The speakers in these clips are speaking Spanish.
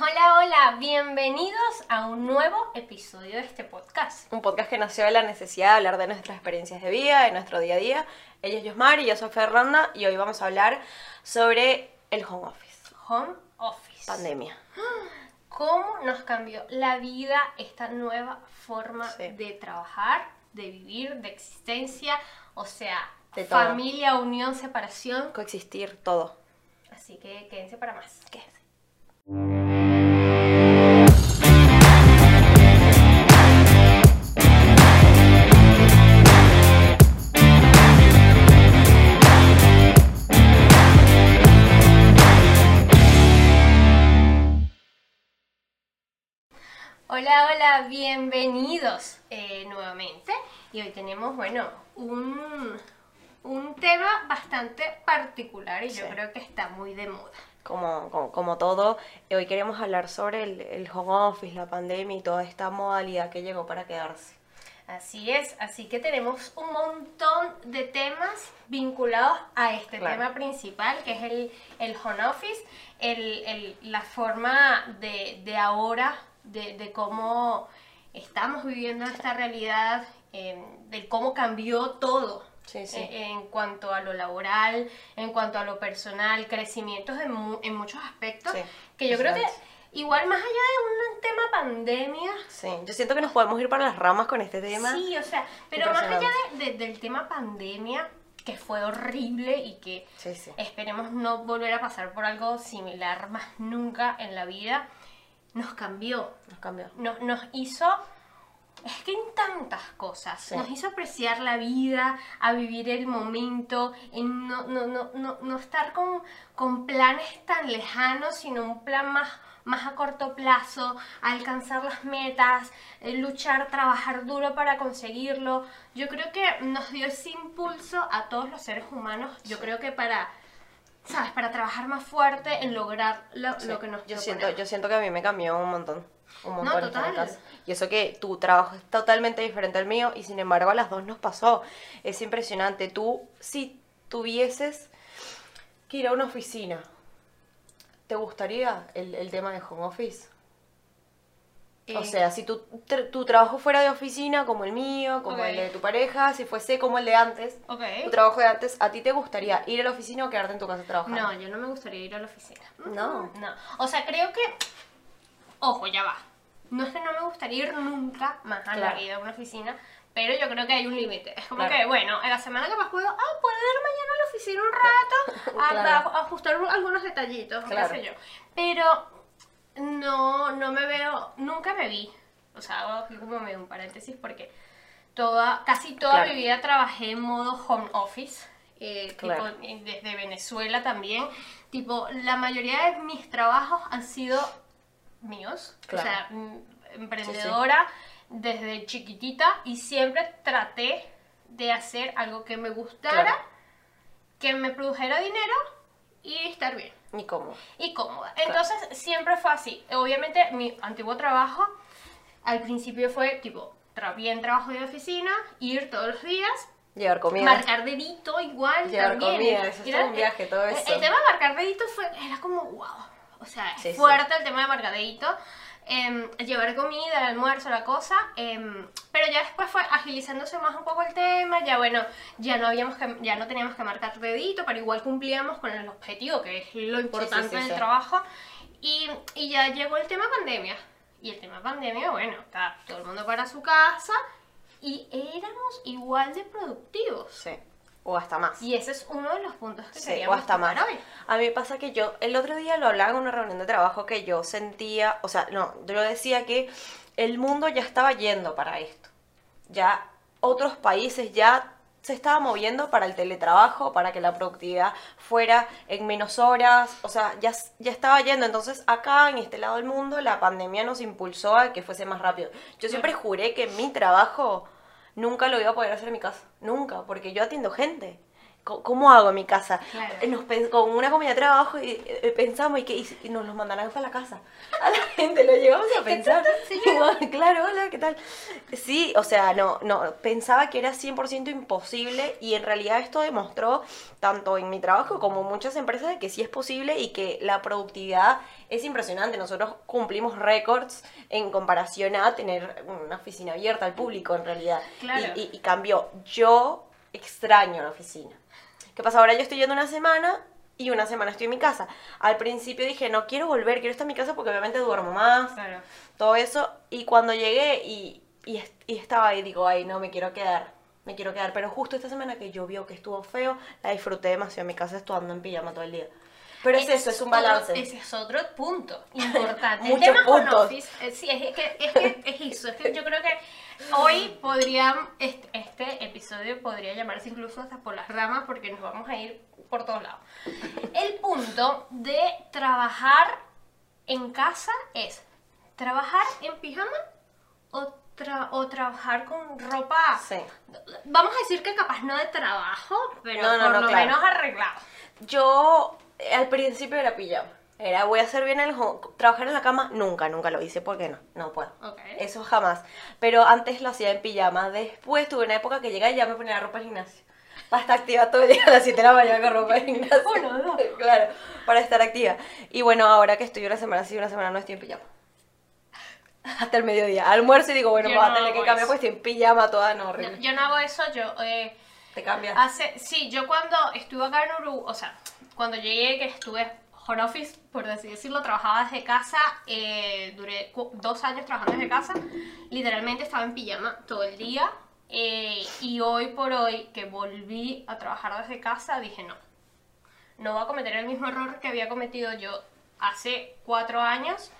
Hola, hola, bienvenidos a un nuevo episodio de este podcast. Un podcast que nació de la necesidad de hablar de nuestras experiencias de vida, de nuestro día a día. Ella es Yosmar y yo soy Fernanda y hoy vamos a hablar sobre el home office. Home office. Pandemia. ¿Cómo nos cambió la vida esta nueva forma Sí. de trabajar, de vivir, de existencia? O sea, De todo. familia, unión, separación. Coexistir, todo. Así que quédense para más. Quédense. Hola, hola, bienvenidos eh, nuevamente. Y hoy tenemos, bueno, un, un tema bastante particular y yo Sí. creo que está muy de moda. Como, como, como todo, hoy queremos hablar sobre el, el home office, la pandemia y toda esta modalidad que llegó para quedarse. Así es, así que tenemos un montón de temas vinculados a este Claro. tema principal, que es el, el home office, el, el- la forma de, de ahora, de, de cómo estamos viviendo esta realidad, eh, de cómo cambió todo. Sí, sí. En cuanto a lo laboral, en cuanto a lo personal, crecimientos en, mu- en muchos aspectos, Sí, que yo creo que igual más allá de un tema pandemia, Sí, yo siento que nos podemos ir para las ramas con este tema. Sí, o sea, pero más allá de- de- del tema pandemia, que fue horrible y que Sí, sí. esperemos no volver a pasar por algo similar más nunca en la vida, nos cambió, Nos cambió. nos, nos hizo, es que en tantas cosas, Sí. nos hizo apreciar la vida, a vivir el momento, en no, no, no, no, no estar con, con planes tan lejanos, sino un plan más, más a corto plazo, alcanzar las metas, eh, luchar, trabajar duro para conseguirlo. Yo creo que nos dio ese impulso a todos los seres humanos, yo creo que para... ¿Sabes? Para trabajar más fuerte en lograr lo, Sí. lo que nos yo proponemos. siento, yo siento que a mí me cambió un montón. Un No, montón en total. Y eso que tu trabajo es totalmente diferente al mío y sin embargo a las dos nos pasó. Es impresionante. Tú, si tuvieses que ir a una oficina, ¿te gustaría el, el tema de home office? O Eh, sea, si tu, tu trabajo fuera de oficina como el mío, como el de tu pareja, si fuese como el de antes, tu trabajo de antes, ¿a ti te gustaría ir a la oficina o quedarte en tu casa trabajando? No, yo no me gustaría ir a la oficina. No. No. O sea, creo que. Ojo, ya va. No es que no me gustaría ir nunca más a la vida a una oficina, pero yo creo que hay un límite. Es como Claro. que, bueno, en la semana capaz puedo, ah, puedo ir mañana a la oficina un rato a, Claro. a- a ajustar un- algunos detallitos, Claro. qué sé yo. Pero no, no me veo, nunca me vi. O sea, hago aquí como medio un paréntesis porque toda, casi toda Claro. mi vida trabajé en modo home office. eh, Claro. desde Venezuela también. Tipo, la mayoría de mis trabajos han sido míos. Claro. O sea, mm, emprendedora desde chiquitita y siempre traté de hacer algo que me gustara, que me produjera dinero y estar bien Ni cómo. y cómoda. Entonces siempre fue así. Obviamente mi antiguo trabajo al principio fue tipo tra- bien trabajo de oficina, ir todos los días, Llevar comida. marcar dedito igual Llevar también. comida, eso es un viaje, todo el- eso. El tema de marcar dedito fue, era como wow. O sea, Sí, sí. fuerte el tema de marcar dedito. Em, llevar comida, el almuerzo, la cosa. em, pero ya después fue agilizándose más un poco el tema. Ya bueno, ya no habíamos que, ya no teníamos que marcar dedito, pero igual cumplíamos con el objetivo, que es lo importante sí, del sí. trabajo. Y, y ya llegó el tema pandemia. Y el tema pandemia, bueno, está todo el mundo para su casa y éramos igual de productivos. Sí. O hasta más. Y ese es uno de los puntos que Sí, o hasta más. hoy. A mí me pasa que yo, el otro día lo hablaba en una reunión de trabajo que yo sentía, o sea, no, yo decía que el mundo ya estaba yendo para esto. Ya otros países ya se estaba moviendo para el teletrabajo, para que la productividad fuera en menos horas, o sea, ya, ya estaba yendo. Entonces acá, en este lado del mundo, la pandemia nos impulsó a que fuese más rápido. Yo siempre juré que mi trabajo nunca lo iba a poder hacer en mi casa, nunca, porque yo atiendo gente. ¿Cómo hago en mi casa? Claro. Eh, Nos con una comida de trabajo y eh, pensamos y que y, nos los mandarán para la casa. A la gente lo llegamos a pensar. claro, hola, ¿qué tal? Sí, o sea, no, no, pensaba que era 100% imposible y en realidad esto demostró, tanto en mi trabajo como en muchas empresas, que sí es posible y que la productividad es impresionante. Nosotros cumplimos récords en comparación a tener una oficina abierta al público, en realidad. Claro. Y, y- y cambió. Yo extraño la oficina. ¿Qué pasa? Ahora yo estoy yendo una semana y una semana estoy en mi casa. Al principio dije, no quiero volver, quiero estar en mi casa porque obviamente duermo más Claro. todo eso. Y cuando llegué y, y, y estaba ahí, digo, ay, no, me quiero quedar, me quiero quedar. Pero justo esta semana que llovió, que estuvo feo, la disfruté demasiado en mi casa, estuve en pijama todo el día. Pero es Ese eso, es un otro- balance. ese es otro punto importante. Muchos el tema puntos. office, eh, sí, es que, es que es eso. Es que yo creo que hoy podría, este, este episodio podría llamarse incluso hasta por las ramas porque nos vamos a ir por todos lados. El punto de trabajar en casa es trabajar en pijama o, tra- o trabajar con ropa. Sí. Vamos a decir que capaz no de trabajo, pero No, no, por no, lo claro. menos arreglado. Yo al principio era pijama. Era, voy a hacer bien el trabajar en la cama, nunca, nunca lo hice, porque no, no puedo. Ok. Eso jamás. Pero antes lo hacía en pijama. Después tuve una época que llegué y ya me ponía la ropa al gimnasio. Para estar activa todo el día a las 7 de la mañana con ropa de gimnasio. Uno, dos. Claro, para estar activa. Y bueno, ahora que estoy una semana sí, una semana no estoy en pijama. Hasta el mediodía. Almuerzo y digo, bueno, Yo voy a tener que cambiar eso. pues estoy en pijama toda, no, No, horrible. yo no hago eso, yo eh, Te cambias. hace, sí, yo cuando estuve acá en Uruguay, o sea, cuando llegué que estuve home office, por así decirlo, trabajaba desde casa, eh, duré dos años trabajando desde casa, literalmente estaba en pijama todo el día, eh, y hoy por hoy que volví a trabajar desde casa, dije no, no voy a cometer el mismo error que había cometido yo hace cuatro años,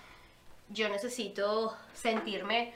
yo necesito sentirme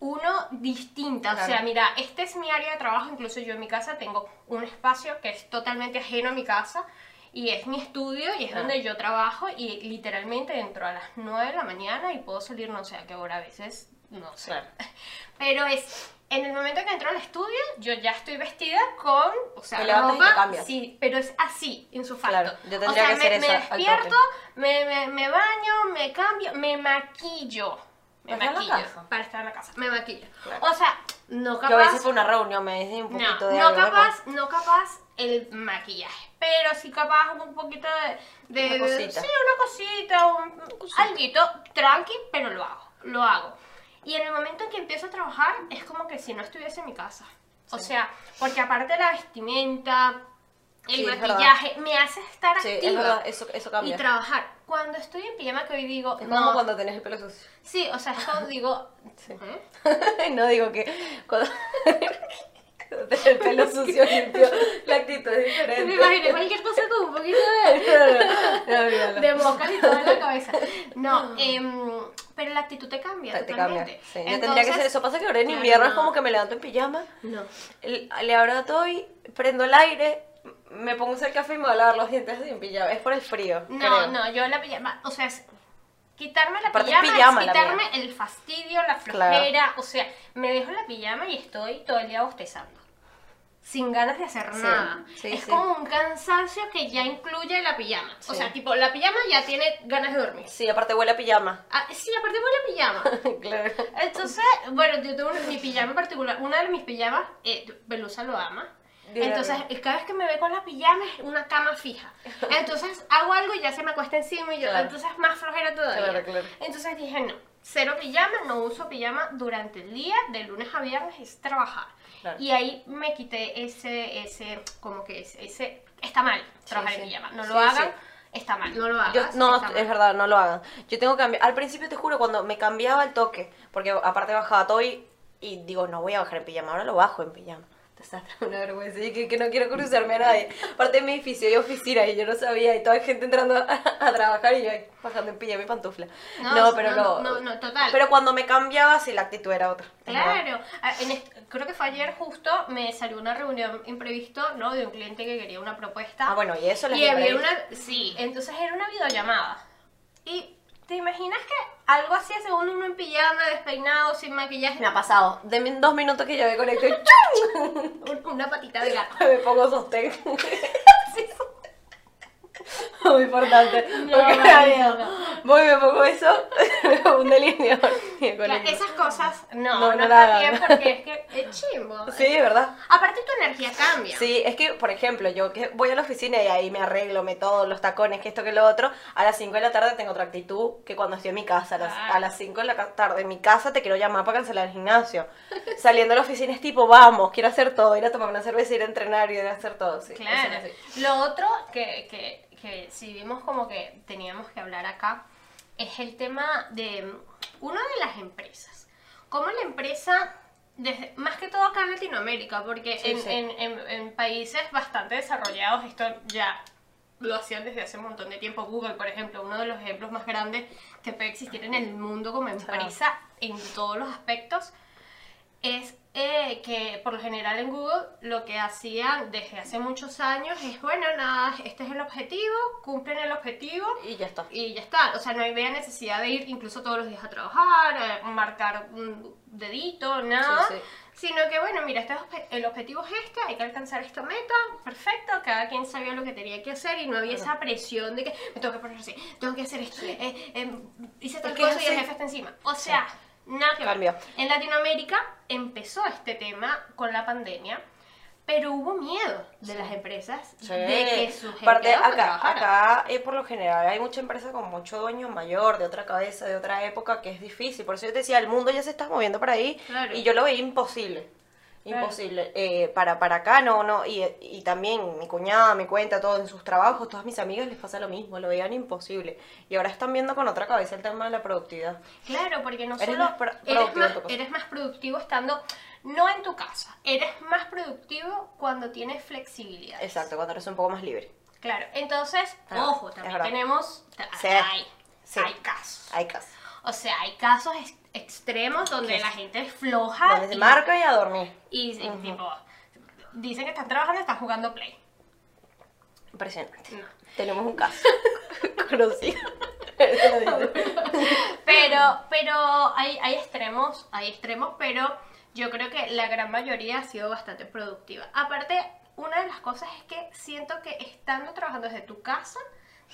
uno distinta. O Claro. sea, mira, este es mi área de trabajo, incluso yo en mi casa tengo un espacio que es totalmente ajeno a mi casa y es mi estudio y es Claro. donde yo trabajo y literalmente entro a las 9 de la mañana y puedo salir no sé a qué hora a veces, no sé. Claro. Pero es en el momento que entro al estudio, yo ya estoy vestida con, o sea, Te y ropa, te sí, pero es así, insufacto. Claro, yo tendría o sea, que hacer me, me despierto, me, me, me baño, me cambio, me maquillo. Me ¿Para estar en maquillo. Para estar en la casa, me maquillo. Claro. O sea, no capaz. Yo a veces por una reunión me dicen un no, poquito de no algo, ¿no? capaz, no capaz el maquillaje, pero sí capaz un poquito de, de Una cosita. sí, una cosita, un, alguito tranqui, pero lo hago, lo hago. Y en el momento en que empiezo a trabajar es como que si no estuviese en mi casa. O sea, porque aparte la vestimenta, el Sí, maquillaje me hace estar Sí, activa es verdad, eso, eso y cambia. cuando estoy en pijama que hoy digo, Es no, como cuando tenés el pelo sucio. sí, o sea, cuando digo, Sí. ¿eh? no digo que cuando, el pelo sucio limpio, la actitud es diferente. me imaginé cualquier cosa con un poquito de... No, de moscas y todo en la cabeza. No, em, pero la actitud te cambia. Te, cambia. yo tendría que hacer eso. Pasa que ahora en invierno es como que me levanto en pijama, No. el- le abro todo y prendo el aire, me pongo hacer café y me voy a lavar los dientes en pijama. Es por el frío. No, creo. no, yo la pijama, o sea, es quitarme la Aparte pijama, pijama es la quitarme el fastidio, la Claro. flojera, o sea, me dejo la pijama y estoy todo el día bostezando. Sin ganas de hacer Sí, nada. sí, es sí. como un cansancio que ya incluye la pijama. O sea, tipo, la pijama ya tiene ganas de dormir. Sí, aparte huele a pijama. Ah, sí, aparte voy la pijama. claro. Entonces, bueno, yo tengo mi pijama en particular, una de mis pijamas, eh, Belusa lo ama. Bien, Entonces, bien. cada vez que me ve con la pijama es una cama fija. Entonces, hago algo y ya se me acuesta encima y yo, Claro. entonces es más flojera todavía. Claro, claro. Entonces dije, no, cero pijama, no uso pijama durante el día, de lunes a viernes es trabajar. Claro. Y ahí me quité ese, ese, como que ese, ese está mal trabajar Sí, en pijama. No lo hagan, está mal, no lo hagas. Yo, no, mal. es verdad, no lo hagan. Yo tengo que cambiar. Al principio te juro, cuando me cambiaba el toque, porque aparte bajaba todo y, y digo, no voy a bajar en pijama, ahora lo bajo en pijama. Una vergüenza y que, que no quiero cruzarme a nadie. Aparte de mi edificio hay oficina y yo no sabía y toda gente entrando a, a trabajar y yo ahí bajando en pijama y pantufla. No, No, pero no, no, no, total. Pero cuando me cambiaba, sí, la actitud era otra. Claro, Ah, en creo que fue ayer justo, me salió una reunión imprevisto, ¿no? De un cliente que quería una propuesta. Ah, bueno, y eso les y había una, sí, entonces era una videollamada. Y ¿Te imaginas que algo así hace uno, uno en pijama, despeinado, sin maquillaje? Me ha pasado. Deme dos minutos que yo me conecto y Un- Una patita de gato. me pongo sostén. Muy importante. No, porque no, no. Voy me pongo eso, un delineador. Claro, esas cosas no, No, no, está bien porque es que es chimbo. Sí, verdad. Aparte tu energía cambia. Sí, es que, por ejemplo, yo que voy a la oficina y ahí me arreglo, me todo, los tacones, que esto, que lo otro, a las 5 de la tarde tengo otra actitud que cuando estoy en mi casa. A las, Claro. a las 5 de la tarde en mi casa te quiero llamar para cancelar el gimnasio. Saliendo de la oficina es tipo, vamos, quiero hacer todo, ir a tomar una cerveza, ir a entrenar, ir a hacer todo. Sí, Claro. Lo otro que, que, que si vimos como que teníamos que hablar acá es el tema de mm, uno de las empresas. Cómo la empresa, desde, más que todo acá en Latinoamérica, porque Sí, en, sí. En, en- en países bastante desarrollados esto ya lo hacían desde hace un montón de tiempo. Google, por ejemplo, uno de los ejemplos más grandes que puede existir en el mundo como empresa en todos los aspectos es eh, que por lo general en Google lo que hacían desde hace muchos años es, bueno, nada, este es el objetivo, cumplen el objetivo Y ya está. y ya está. O sea, no había necesidad de ir incluso todos los días a trabajar, eh, marcar un dedito, nada. Sí, sí. Sino que, bueno, mira, este el objetivo es este, hay que alcanzar esta meta, perfecto, cada quien sabía lo que tenía que hacer y no había esa presión de que me tengo que poner así, tengo que hacer esto, eh, eh, hice tal cosa y el jefe está encima. O sea, nada que ver. En Latinoamérica empezó este tema con la pandemia, pero hubo miedo de las empresas Sí. de que su gente Aparte, no acá, acá eh, por lo general hay mucha empresa con mucho dueño mayor, de otra cabeza, de otra época, que es difícil. Por eso yo te decía, el mundo ya se está moviendo para ahí Claro. y yo lo veía imposible. Imposible. Eh, para, para acá no, no. Y, y también mi cuñada me cuenta todo en sus trabajos, todas mis amigas les pasa lo mismo, lo veían imposible. Y ahora están viendo con otra cabeza el tema de la productividad. Claro, porque no Eres solo más pro- eres, más, eres productivo estando no en tu casa, eres más productivo cuando tienes flexibilidad. Exacto, cuando eres un poco más libre. Claro, entonces, Ah, ojo, también tenemos, Sí, hay, sí. hay casos. Hay casos. O sea, hay casos extremos donde la gente es floja Donde se y, marca y a dormir. y, y tipo, dicen que están trabajando y están jugando play. Impresionante. No. Tenemos un caso conocido. Pero, pero hay, hay extremos, hay extremos, pero yo creo que la gran mayoría ha sido bastante productiva. Aparte, una de las cosas es que siento que estando trabajando desde tu casa,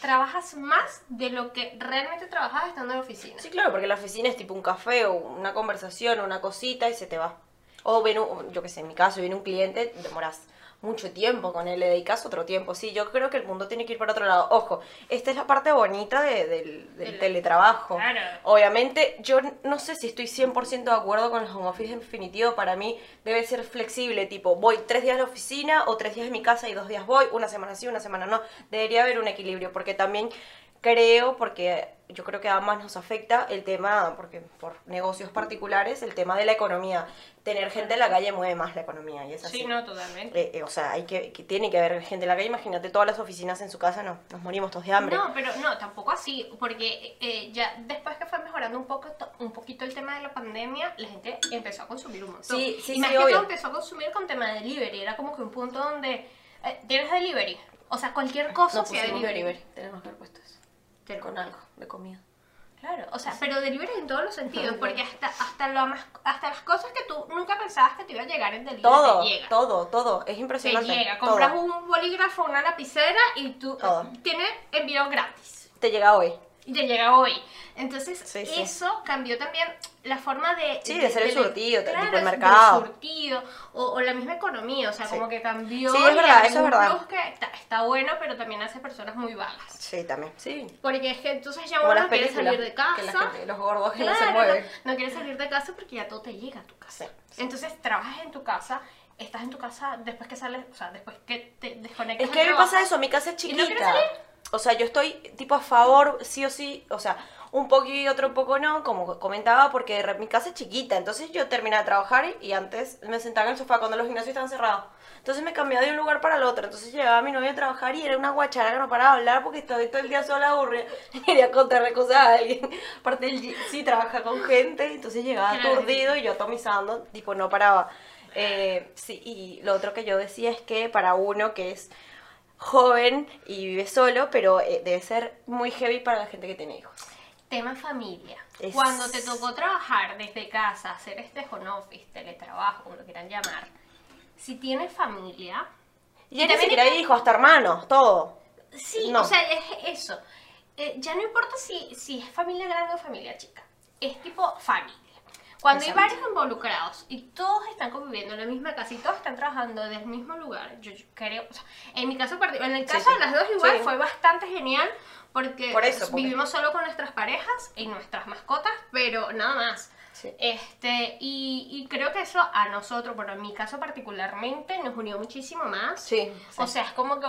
trabajas más de lo que realmente trabajas estando en la oficina. Sí, claro, porque la oficina es tipo un café o una conversación o una cosita y se te va. O viene, un- yo qué sé, en mi caso, viene un cliente, demoras mucho tiempo con él, le dedicas otro tiempo. Sí, yo creo que el mundo tiene que ir para otro lado. Ojo, esta es la parte bonita de- del, teletrabajo. Claro. Obviamente, yo no sé si estoy 100% de acuerdo con el home office definitivo. Para mí debe ser flexible, tipo, voy tres días a la oficina o tres días en mi casa y dos días voy, una semana sí, una semana no. Debería haber un equilibrio, porque también creo, porque yo creo que a ambas nos afecta el tema, porque por negocios particulares, el tema de la economía. Tener gente en la calle mueve más la economía y es así. Sí, no, totalmente. Eh, eh, o sea, hay que, que tiene que haber gente en la calle. Imagínate todas las oficinas en su casa, no, nos morimos todos de hambre. No, pero no, tampoco así, porque eh, ya después que fue mejorando un poco un poquito el tema de la pandemia, la gente empezó a consumir un montón. Sí, sí, y más sí, que obvio. todo empezó a consumir con tema de delivery, era como que un punto donde eh, tienes delivery, o sea, cualquier cosa no sea pusimos delivery. delivery. Tenemos que haber puesto eso. Te- Con algo de comida. Claro, o sea, pero delivery en todos los sentidos, porque hasta hasta lo más hasta las cosas que tú nunca pensabas que te iba a llegar en delivery Todo, te llega. todo, todo. Es Te impresionante. llega, todo. compras un bolígrafo, una lapicera y tú Todo. tienes envío gratis. Te llega hoy. Y te llega hoy. Entonces, Sí, sí. eso cambió también la forma de... Sí, de hacer el surtido, tipo el del mercado. surtido, o, o la misma economía, o sea, Sí. como que cambió... Sí, es verdad, eso es un verdad. que está, está bueno, pero también hace personas muy vagas. Sí, también. Sí. Porque es que entonces ya Como uno no quiere salir de casa. Que la gente, los gordos que no se Claro, mueven. No, no quieres salir de casa porque ya todo te llega a tu casa. Sí, sí. Entonces trabajas en tu casa, estás en tu casa después que sales, o sea, después que te desconectas. Es que a mí me pasa eso, mi casa es ¿Y no quieres chiquita. salir? O sea, yo estoy tipo a favor, sí o sí, o sea, un poco y otro poco no, como comentaba, porque mi casa es chiquita. Entonces yo terminaba de trabajar y, antes me sentaba en el sofá cuando los gimnasios estaban cerrados. Entonces me cambiaba de un lugar para el otro. Entonces llegaba mi novia a trabajar y era una guachara que no paraba de hablar porque estaba todo el día sola aburrida. Quería contarle cosas a alguien. Aparte, él sí trabaja con gente, entonces llegaba aturdido y yo atomizando, tipo, no paraba. Eh, sí, y lo otro que yo decía es que para uno que es joven y vive solo, pero eh, debe ser muy heavy para la gente que tiene hijos. tema familia. Es- Cuando te tocó trabajar desde casa, hacer este home office, teletrabajo, como lo quieran llamar, si tienes familia, Y ya ni siquiera hay hijos, hasta hermanos, todo. sí, No. o sea, es eso. Eh, ya no importa si, si es familia grande o familia chica, es tipo familia. Cuando hay Exacto. varios involucrados y todos están conviviendo en la misma casa y todos están trabajando desde el mismo lugar, yo, yo creo, o sea, en mi caso en el Sí, caso sí. de las dos igual Sí. fue bastante genial porque, Por eso, porque- vivimos solo con nuestras parejas y nuestras mascotas, pero nada más. Sí. Este, y, y creo que eso a nosotros, bueno, en mi caso particularmente, nos unió muchísimo más. Sí, sí. O sea, es como que,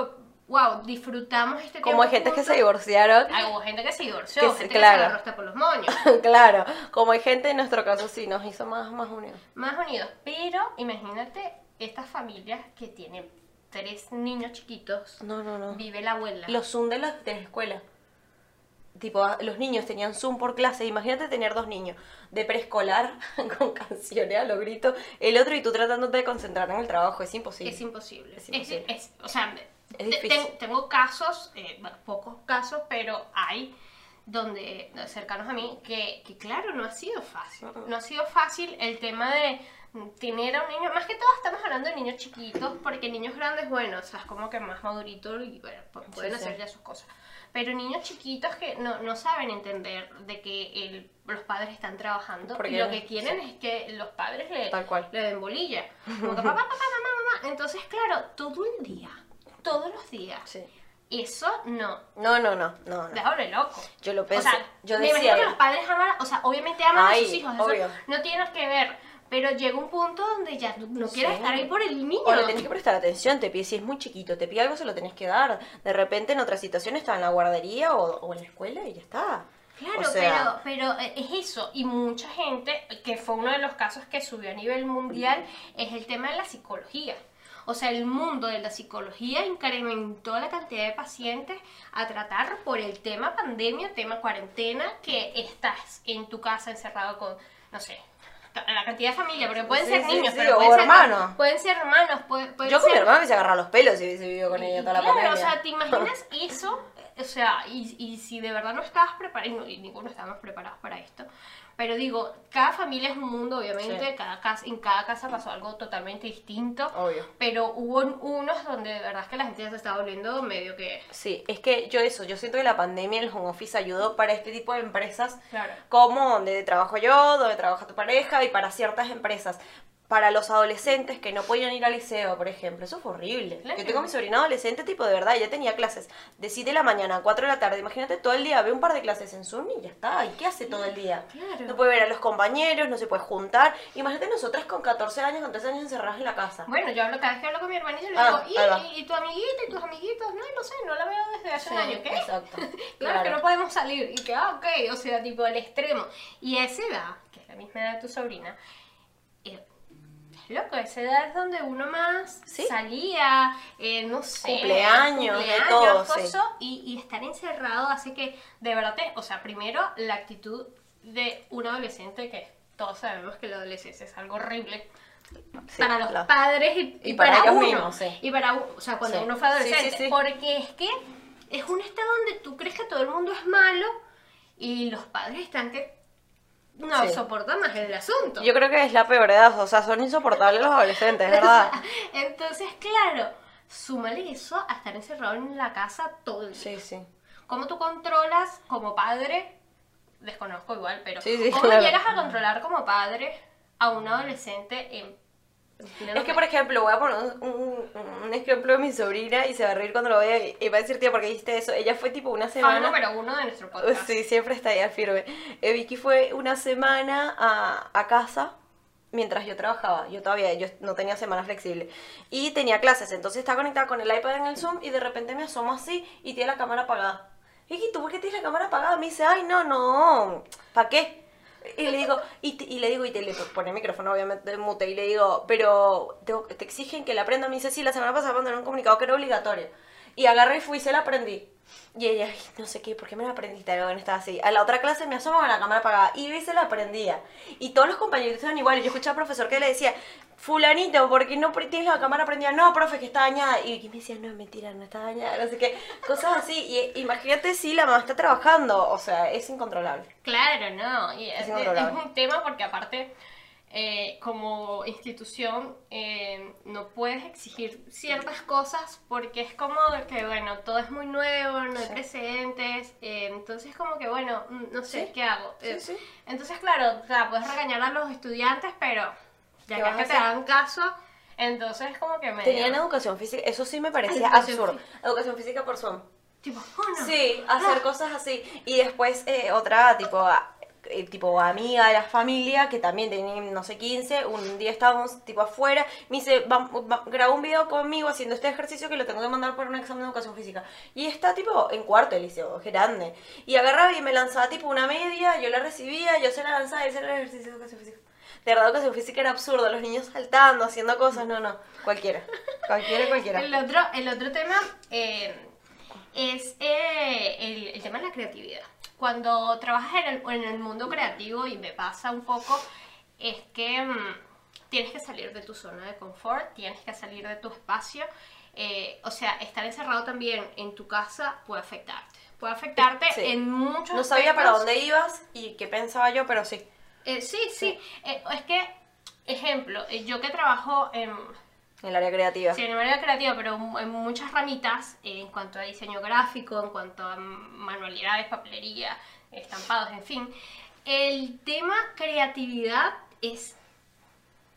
wow, disfrutamos este. Como hay gente que se juntos. divorciaron. Hay hubo gente que se divorció, Que gente sí, que se claro. agarró hasta por los moños. claro, como hay gente en nuestro caso sí nos hizo más, más unidos. Más unidos. Pero imagínate estas familias que tienen tres niños chiquitos. No, no, no. Vive la abuela. Los Zoom de la, de la escuela. Tipo, a- los niños tenían Zoom por clase. Imagínate tener dos niños de preescolar con canciones a los gritos, el otro y tú tratándote de concentrar en el trabajo. Es imposible. Es imposible. Es Es, imposible. es- o sea, Es difícil. ten- tengo casos, eh, bueno, pocos casos, pero hay donde cercanos a mí que, que claro, no ha sido fácil. Uh-uh. No ha sido fácil el tema de tener a un niño, más que todo estamos hablando de niños chiquitos, porque niños grandes, bueno, o sea, es como que más maduritos y bueno, pues pueden Sí, sí. hacer ya sus cosas. Pero niños chiquitos que no, no saben entender de que el- los padres están trabajando Porque y lo que quieren es que los padres le, Tal cual. le den bolilla. Como que papá, papá, mamá, mamá. Entonces, claro, todo el día, todos los días, Sí. eso no. No, no, no, no, no. Loco. Yo lo O pensé. sea, yo me decía. que los padres aman, o sea, obviamente aman a sus hijos, eso obvio. no tiene que ver. Pero llega un punto donde ya no quieres estar ahí por el niño. O le tenés que prestar atención, te pide, si es muy chiquito, te pide algo, se lo tenés que dar. De repente en otra situación está en la guardería o, o en la escuela y ya está. Claro, O sea, pero, pero eh, es eso. Y mucha gente, que fue uno de los casos que subió a nivel mundial, es el tema de la psicología. O sea, el mundo de la psicología incrementó la cantidad de pacientes a tratar por el tema pandemia, tema cuarentena, que estás en tu casa encerrado con, no sé, la cantidad de familia, porque pueden Sí, ser sí, niños, sí, pero pueden ser, hermanos. pueden ser hermanos, pueden, pueden Yo con mi hermana me hubiese agarrado los pelos si hubiese vivido con ella toda la claro, pandemia. o sea, ¿te imaginas eso? O sea, y, y si de verdad no estabas preparado, y, no- y ninguno estábamos preparados para esto, pero digo, cada familia es un mundo, obviamente, Sí. cada casa, en cada casa pasó algo totalmente distinto, Obvio. pero hubo unos donde de verdad es que la gente ya se estaba volviendo medio que... Sí, es que yo eso, yo siento que la pandemia, el home office ayudó para este tipo de empresas Claro. como donde trabajo yo, donde trabaja tu pareja y para ciertas empresas. Para los adolescentes que no podían ir al liceo, por ejemplo, eso fue horrible. Claro. Yo tengo a mi sobrina adolescente, tipo, de verdad, ya tenía clases de 7 de la mañana a 4 de la tarde. Imagínate todo el día, ve un par de clases en Zoom y ya está. ¿Y qué hace todo el día? Claro. No puede ver a los compañeros, no se puede juntar. Imagínate nosotras con 14 años, con 13 años encerradas en la casa. Bueno, yo hablo, cada vez que hablo con mi hermanito le Ah, digo. ¿Y, y, y tu amiguita y tus amiguitos? No, no sé, no la veo desde hace un Sí, año, ¿qué? Exacto. Claro, que no podemos salir. Y que, ah, ok, o sea, tipo el extremo. Y a esa edad, que es la misma edad de tu sobrina, loco, esa edad es donde uno más Sí. salía, eh, no sé, Cumpleaños, de todo, sí. y, y estar encerrado hace que, de verdad, te- o sea, primero la actitud de un adolescente, que todos sabemos que la adolescencia es algo horrible. Sí, para los claro. padres y, Y y para para, ellos uno. mismos, sí. Y para, o sea, cuando uno fue adolescente. Porque es que es un estado donde tú crees que todo el mundo es malo y los padres están que no Sí. soportan más el asunto. Yo creo que es la peor edad, o sea, son insoportables los adolescentes, ¿verdad? Entonces, claro, súmale eso a estar encerrado en la casa todo el día. Sí, sí. ¿Cómo tú controlas como padre? Desconozco igual, pero Sí, sí, ¿cómo claro. llegas a controlar como padre a un adolescente en Es que, por ejemplo, voy a poner un, un- un ejemplo de mi sobrina y se va a reír cuando lo vea y va a decir, tía, porque dijiste eso. Ella fue tipo una semana... número uno de nuestro podcast? Sí, siempre está ahí firme. Eh, Vicky fue una semana a, a casa mientras yo trabajaba. Yo todavía yo no tenía semana flexible. Y tenía clases, entonces estaba conectada con el iPad en el Zoom y de repente me asomo así y tiene la cámara apagada. Vicky, ¿tú por qué tienes la cámara apagada? Me dice, ay, no, no, ¿para qué? Y le digo, y, te- y le digo, y te le pone el micrófono obviamente en mute, y le digo, pero te, te exigen que la prenda. Me dice, sí, la semana pasada mandaron un comunicado que era obligatorio. Y agarré y fui y se la aprendí. Y ella, "Ay, no sé qué, ¿por qué me la aprendiste? Estaba así. A la otra clase me asomo con la cámara apagada. Y yo y se la aprendía. Y todos los compañeros estaban iguales. Yo escuchaba al profesor que le decía, fulanito, ¿por qué no tienes la cámara prendida? No, profe, que está dañada. Y me decía, no, es mentira, no está dañada. No sé qué. Cosas así. Y imagínate si la mamá está trabajando. O sea, es incontrolable. Claro, no. Y es, es un tema porque aparte, eh, como institución, eh, no puedes exigir ciertas cosas porque es como que, bueno, todo es muy nuevo, no hay Sí. precedentes. eh, entonces, como que, bueno, mm, no sé, Sí. ¿qué hago? Sí. Entonces, claro, o sea, puedes regañar a los estudiantes, pero ya ¿Qué que, a que te hagan caso, entonces como que me... Tenían educación física. Eso sí me parecía Educación absurdo. fí- Educación física por. Tipo, oh, no. Sí, hacer cosas así. Y después eh, otra, tipo, eh, tipo amiga de la familia, que también tenía, no sé, 15, un día estábamos tipo afuera, me dice, "Va- va- graba un video conmigo haciendo este ejercicio que lo tengo que mandar por un examen de educación física. Y está tipo en cuarto de liceo, grande. Y agarraba y me lanzaba tipo una media, yo la recibía, yo se la lanzaba y ese era el ejercicio de educación física. De verdad, educación física era absurdo, los niños saltando, haciendo cosas, no, no, cualquiera. Cualquiera, cualquiera. El otro, el otro tema eh, es eh, el, el tema de la creatividad. Cuando trabajas en el, en el mundo creativo, y me pasa un poco, es que mm, tienes que salir de tu zona de confort, tienes que salir de tu espacio. eh, o sea, estar encerrado también en tu casa puede afectarte. Puede afectarte Sí. en muchos No sabía para dónde ibas y qué pensaba yo, pero sí. Eh, sí, sí. Eh, es que, ejemplo, yo que trabajo en, En el área creativa. Sí, en el área creativa, pero en muchas ramitas eh, en cuanto a diseño gráfico, en cuanto a manualidades, papelería, estampados, en fin. El tema creatividad es.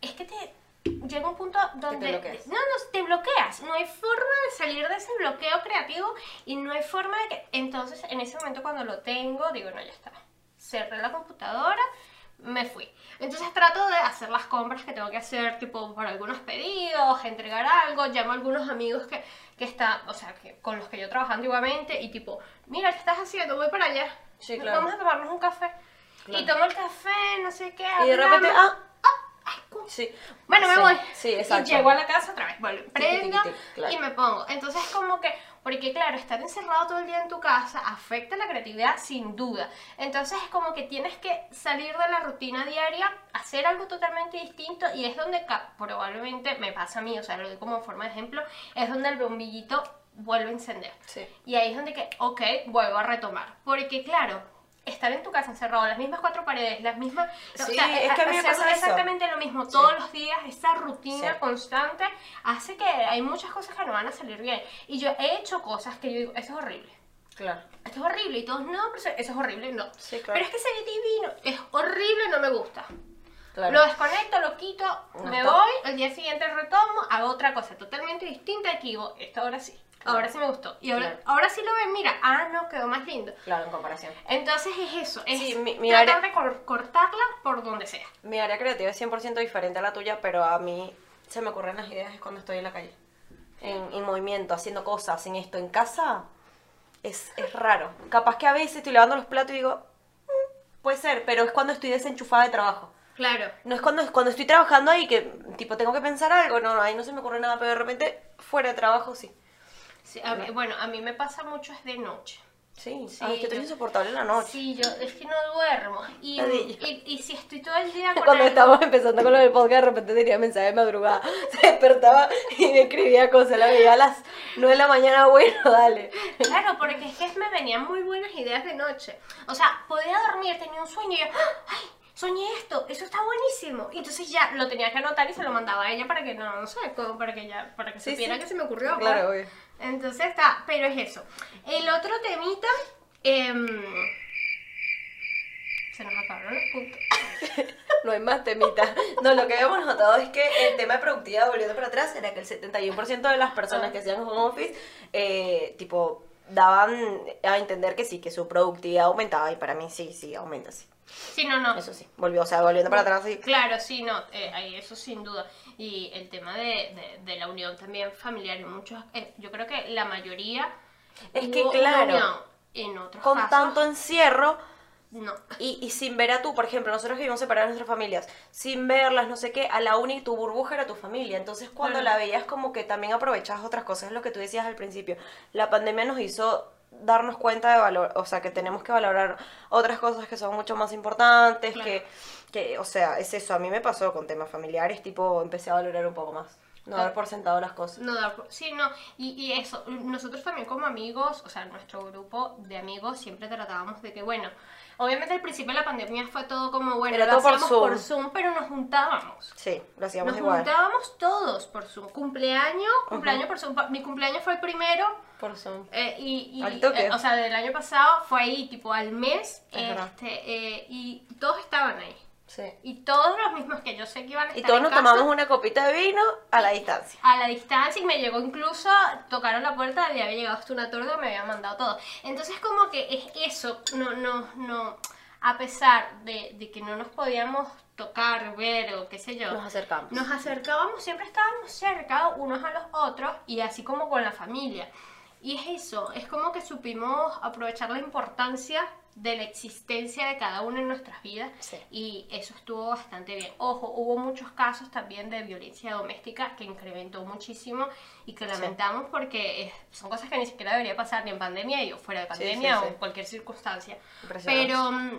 Es que te. Llega un punto donde. bloqueas. no, no, te bloqueas. No hay forma de salir de ese bloqueo creativo y no hay forma de que. Entonces, en ese momento, cuando lo tengo, digo, no, ya está. Cerré la computadora, me fui. Entonces trato de hacer las compras que tengo que hacer, tipo por algunos pedidos, entregar algo, llamo a algunos amigos que, que está, o sea, que, con los que yo trabajo antiguamente y tipo, mira, ¿qué estás haciendo? Voy para allá. Sí, claro. Vamos a tomarnos un café. Y Claro. tomo el café, no sé qué. Y de repente, ah, sí. bueno, me Sí, voy. Sí, exacto. Y llego a la casa otra vez, vuelvo, prendo claro. y me pongo. Entonces, como que, porque claro, estar encerrado todo el día en tu casa afecta la creatividad sin duda. Entonces, es como que tienes que salir de la rutina diaria, hacer algo totalmente distinto y es donde probablemente me pasa a mí, o sea, lo doy como forma de ejemplo, es donde el bombillito vuelve a encender. Sí. Y ahí es donde que, ok, vuelvo a retomar. Porque claro, estar en tu casa encerrado, las mismas cuatro paredes, las mismas... Sí, es que a mí me pasa eso. exactamente lo mismo todos los días, esa rutina Sí. constante, hace que hay muchas cosas que no van a salir bien. Y yo he hecho cosas que yo digo, eso es horrible. Claro. Esto es horrible. Y todos, no, pero eso es horrible, no. Sí, claro. Pero es que se ve divino. Es horrible, no me gusta. Claro. Lo desconecto, lo quito, No, me stop. voy, el día siguiente retomo, hago otra cosa totalmente distinta y digo, esto ahora sí, Claro. ahora sí me gustó. Y ahora, Claro. ahora sí lo ven, mira, ah, no, quedó más lindo. Claro, en comparación. Entonces es eso, es Sí, mi- mi tratar área- de cor- cortarla por donde sea. Mi área creativa es 100% diferente a la tuya, pero a mí se me ocurren las ideas es cuando estoy en la calle. En, en movimiento, haciendo cosas, en esto. En casa es, es raro. Capaz que a veces estoy lavando los platos y digo, "Mm, puede ser, pero es cuando estoy desenchufada de trabajo. Claro. No es cuando, cuando estoy trabajando ahí que, tipo, tengo que pensar algo. No, no, ahí no se me ocurre nada, pero de repente, fuera de trabajo, sí. Sí, a mí- bueno, a mí me pasa mucho es de noche. Sí, Sí, Ay, es que estoy insoportable en la noche. Sí, yo es que no duermo. Y, y, y si estoy todo el día con Cuando algo- estábamos empezando con lo del podcast, de repente tenía mensaje de madrugada. Se despertaba y me escribía cosas. La veía a las 9 de la mañana. Bueno, dale. Claro, porque es que me venían muy buenas ideas de noche. O sea, podía dormir, tenía un sueño y yo, ¡ay! Soñé esto, eso está buenísimo. Y entonces ya lo tenía que anotar y se lo mandaba a ella para que no, no sé, para que ella, para que Sí, supiera sí. que se me ocurrió. Claro, obvio. Entonces está, pero es eso. El otro temita, em, se nos acabaron los puntos. No hay más temita. No, lo que habíamos notado es que el tema de productividad, volviendo para atrás, era que el 71% de las personas que hacían home office, eh, tipo, daban a entender que sí, que su productividad aumentaba. Y para mí sí, sí, aumenta, sí. Sí, no, no. Eso sí, volvió, o sea, volviendo para atrás, sí. Claro, sí, no, eh, eso sin duda. Y el tema de, de, de la unión también familiar, y muchos, eh, yo creo que la mayoría Es que claro, unión. En otros Con casos, tanto encierro, No. Y, y sin ver a tú, por ejemplo, nosotros vivimos separados de nuestras familias, sin verlas, no sé qué, a la uni tu burbuja era tu familia. Entonces cuando la veías como que también aprovechabas otras cosas, es lo que tú decías al principio. La pandemia nos hizo darnos cuenta de valor, o sea, que tenemos que valorar otras cosas que son mucho más importantes, Claro. que, que, o sea, es eso, a mí me pasó con temas familiares, tipo, empecé a valorar un poco más, no dar por sentado las cosas. No dar por- Sí, no. Y, y eso, nosotros también como amigos, o sea, nuestro grupo de amigos siempre tratábamos de que, bueno, obviamente al principio de la pandemia fue todo como, bueno, Era lo todo por hacíamos Zoom. por Zoom, pero nos juntábamos. Sí, lo hacíamos Nos igual. juntábamos todos por Zoom. Cumpleaños, cumpleaños por Zoom. Mi cumpleaños fue el primero. Por Zoom. eh, y, y, Al toque. eh, o sea, del año pasado fue ahí, tipo al mes. Es este, eh, y todos estaban ahí. Sí. Y todos los mismos que yo sé que iban a estar Y todos en nos casa, tomamos una copita de vino a la distancia. a la distancia y me llegó incluso, tocaron la puerta y había llegado hasta una torta me había mandado todo. Entonces como que es eso, no, no, no, a pesar de, de que no nos podíamos tocar, ver o qué sé yo, Nos acercamos. nos acercábamos, siempre estábamos cerca unos a los otros y así como con la familia. Y es eso, es como que supimos aprovechar la importancia de la existencia de cada uno en nuestras vidas Sí. y eso estuvo bastante bien. Ojo, hubo muchos casos también de violencia doméstica que incrementó muchísimo y que lamentamos porque eh, son cosas que ni siquiera debería pasar ni en pandemia y o fuera de Sí, pandemia sí, sí. o en cualquier circunstancia. Pero mm,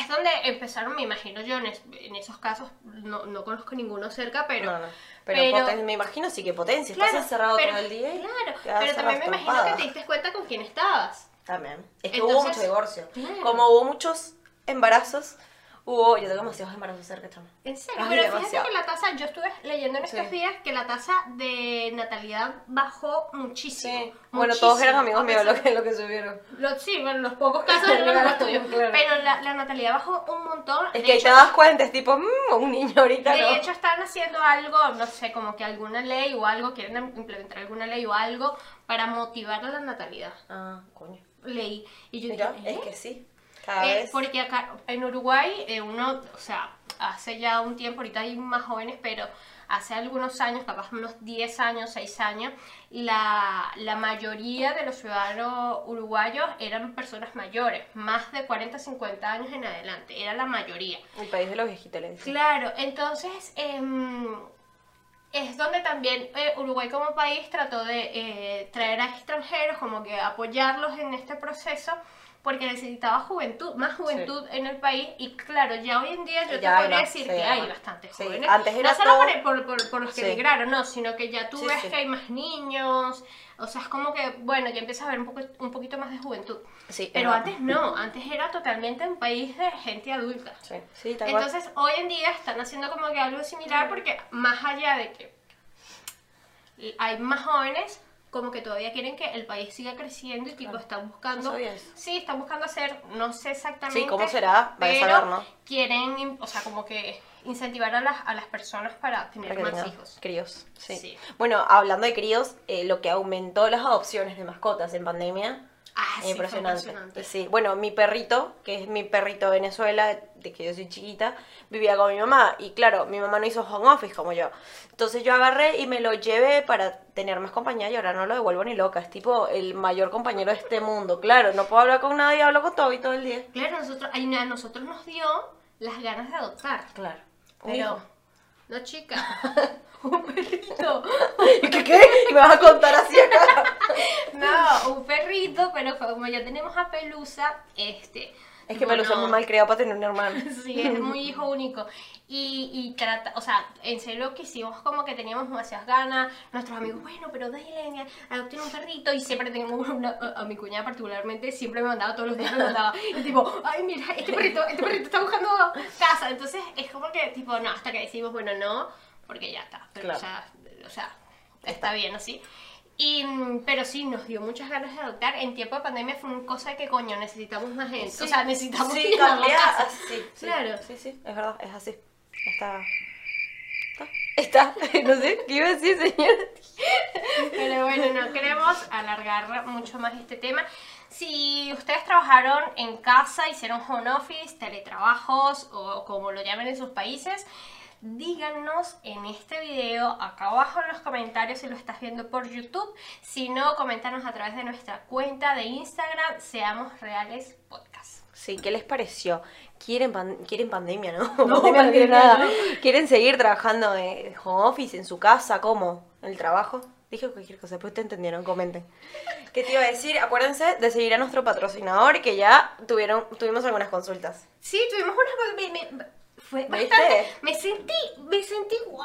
es donde empezaron, me imagino yo, en, es- en esos casos, no, no conozco ninguno cerca, pero... No, no. Pero, me imagino sí que potencia. Claro, Estás encerrado pero- todo el día. y Claro, pero también me imagino que te diste cuenta con quién estabas. También. Es que Entonces, hubo mucho divorcio. claro. Como hubo muchos embarazos, hubo. Yo tengo demasiados embarazos cerca, chamo. En serio, Ay, pero demasiado. fíjate que la tasa, yo estuve leyendo en estos Sí. días que la tasa de natalidad bajó muchísimo. Bueno, todos eran muchísimo, amigos míos pesar- lo que, lo que subieron. Lo- sí, bueno, los pocos casos eran los tuyos. claro. Pero la, la natalidad bajó un montón. Es de que ahí hecho, te das cuenta, es tipo, mmm, un niño ahorita de no. hecho, están haciendo algo, no sé, como que alguna ley o algo, quieren implementar alguna ley o algo para motivar a la natalidad. Ah, coño. Leí. Y yo Mira, dije, es ¿eh? que sí. Cada Eh, vez. porque acá en Uruguay eh, uno, o sea, hace ya un tiempo, ahorita hay más jóvenes, pero hace algunos años, capaz unos 10 años, 6 años, la, la mayoría de los ciudadanos uruguayos eran personas mayores, más de 40, 50 años en adelante, era la mayoría. El país de los dicen. Claro, entonces em, es donde también eh, Uruguay como país trató de eh, traer a extranjeros, como que apoyarlos en este proceso, porque necesitaba juventud, más juventud en el país. Y claro, ya hoy en día yo Ya te podría decir sí, que hay más. bastantes Sí, jóvenes. antes era no solo todo- por, por- por- por los que Sí. emigraron, no, sino que ya tú Sí, ves sí. que hay más niños. O sea, es como que, bueno, ya empieza a haber un, poco, un poquito más de juventud. Sí, Pero antes no, antes era totalmente un país de gente adulta. Sí, sí, cual. Entonces, hoy en día están haciendo como que algo similar porque más allá de que hay más jóvenes, como que todavía quieren que el país siga creciendo y tipo están buscando... Sí, están buscando hacer, no sé exactamente... Sí, ¿cómo será? Vaya a pero saber, ¿no? quieren, o sea, como que incentivar a las, a las personas para tener Para más hijos. Críos, sí. Sí. Bueno, hablando de críos, eh, lo que aumentó las adopciones de mascotas en pandemia, Ah, sí, fue impresionante. impresionante. Sí, bueno, mi perrito, que es mi perrito de Venezuela, que yo soy chiquita, vivía con mi mamá. Y claro, mi mamá no hizo home office como yo. Entonces yo agarré y me lo llevé para tener más compañía y ahora no lo devuelvo ni loca. Es tipo el mayor compañero de este mundo. Claro, no puedo hablar con nadie, hablo con Toby todo el día. Claro, nosotros, a nosotros nos dio las ganas de adoptar. Claro. Pero, no chica, un perrito. ¿Y qué qué? ¿Y me vas a contar así acá? No, un perrito, pero como ya tenemos a Pelusa, este... Es que me lo bueno, muy mal criado para tener un hermano. Sí, es muy hijo único. Y, y trata, o sea, en serio que hicimos como que teníamos demasiadas ganas. Nuestros amigos, bueno, pero dale, adopten un perrito. Y siempre teníamos una, a, a mi cuñada particularmente, siempre me mandaba todos los días, me mandaba. Y tipo, ay, mira, este perrito, este perrito está buscando casa. Entonces es como que, tipo, no, hasta que decimos, bueno, no, porque ya está. Pero, Claro. sea, o sea, está bien así. Y, mm, pero sí, nos dio muchas ganas de adoptar. En tiempo de pandemia fue una cosa de que, coño, necesitamos más gente. o sea, necesitamos sí, cambiar, sí, sí, Claro. Sí, sí, es verdad, es así. Está. Está. Está. No sé, ¿qué iba a decir, señora? Pero bueno, no queremos alargar mucho más este tema. Si ustedes trabajaron en casa, hicieron home office, teletrabajos o como lo llamen en sus países, díganos en este video acá abajo en los comentarios si lo estás viendo por YouTube. Si no, coméntanos a través de nuestra cuenta de Instagram, Seamos Reales Podcast. Sí, ¿qué les pareció? ¿Quieren, pan- quieren pandemia, no? No, pandemia no quieren pandemia nada. no. ¿Quieren seguir trabajando de home office en su casa? ¿Cómo? ¿El trabajo? Dije cualquier cosa, después te entendieron, comenten. ¿Qué te iba a decir? Acuérdense de seguir a nuestro patrocinador que ya tuvieron, tuvimos algunas consultas. Sí, tuvimos una... fue ¿Viste? bastante... Me sentí, me sentí, wow,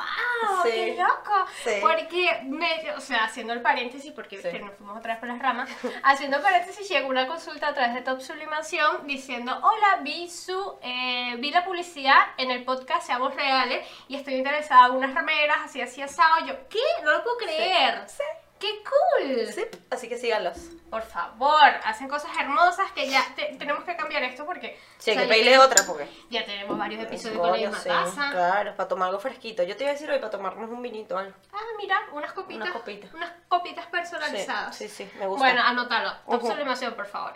Sí. qué loco. Sí. Porque, me, o sea, haciendo el paréntesis, porque Sí. nos fuimos otra vez por las ramas, haciendo el paréntesis llegó una consulta a través de Top Sublimación diciendo, hola, vi su, eh, vi la publicidad en el podcast Seamos Reales y estoy interesada en unas remeras, así, así, asado. Yo, ¿qué? No lo puedo creer. Sí. ¡Qué cool! Sí, así que síganlos. Por favor, hacen cosas hermosas que ya te- tenemos que cambiar esto porque Sí, o sea, que pedirle otra porque... ya tenemos varios episodios con la misma sí, taza. Claro, para tomar algo fresquito. Yo te iba a decir hoy para tomarnos un vinito algo. Ah, mira, unas copitas. Unas copitas. Unas copitas personalizadas. Sí, sí, sí, me gusta. Bueno, anótalo. Top Ujú. Sublimación, por favor.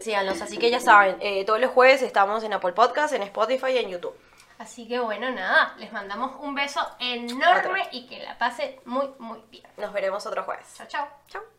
Síganos, así que ya saben, eh, todos los jueves estamos en Apple Podcast, en Spotify y en YouTube. Así que bueno, nada, les mandamos un beso enorme Otro. y que la pasen muy, muy bien. Nos veremos otro jueves. Chao, chao. Chao.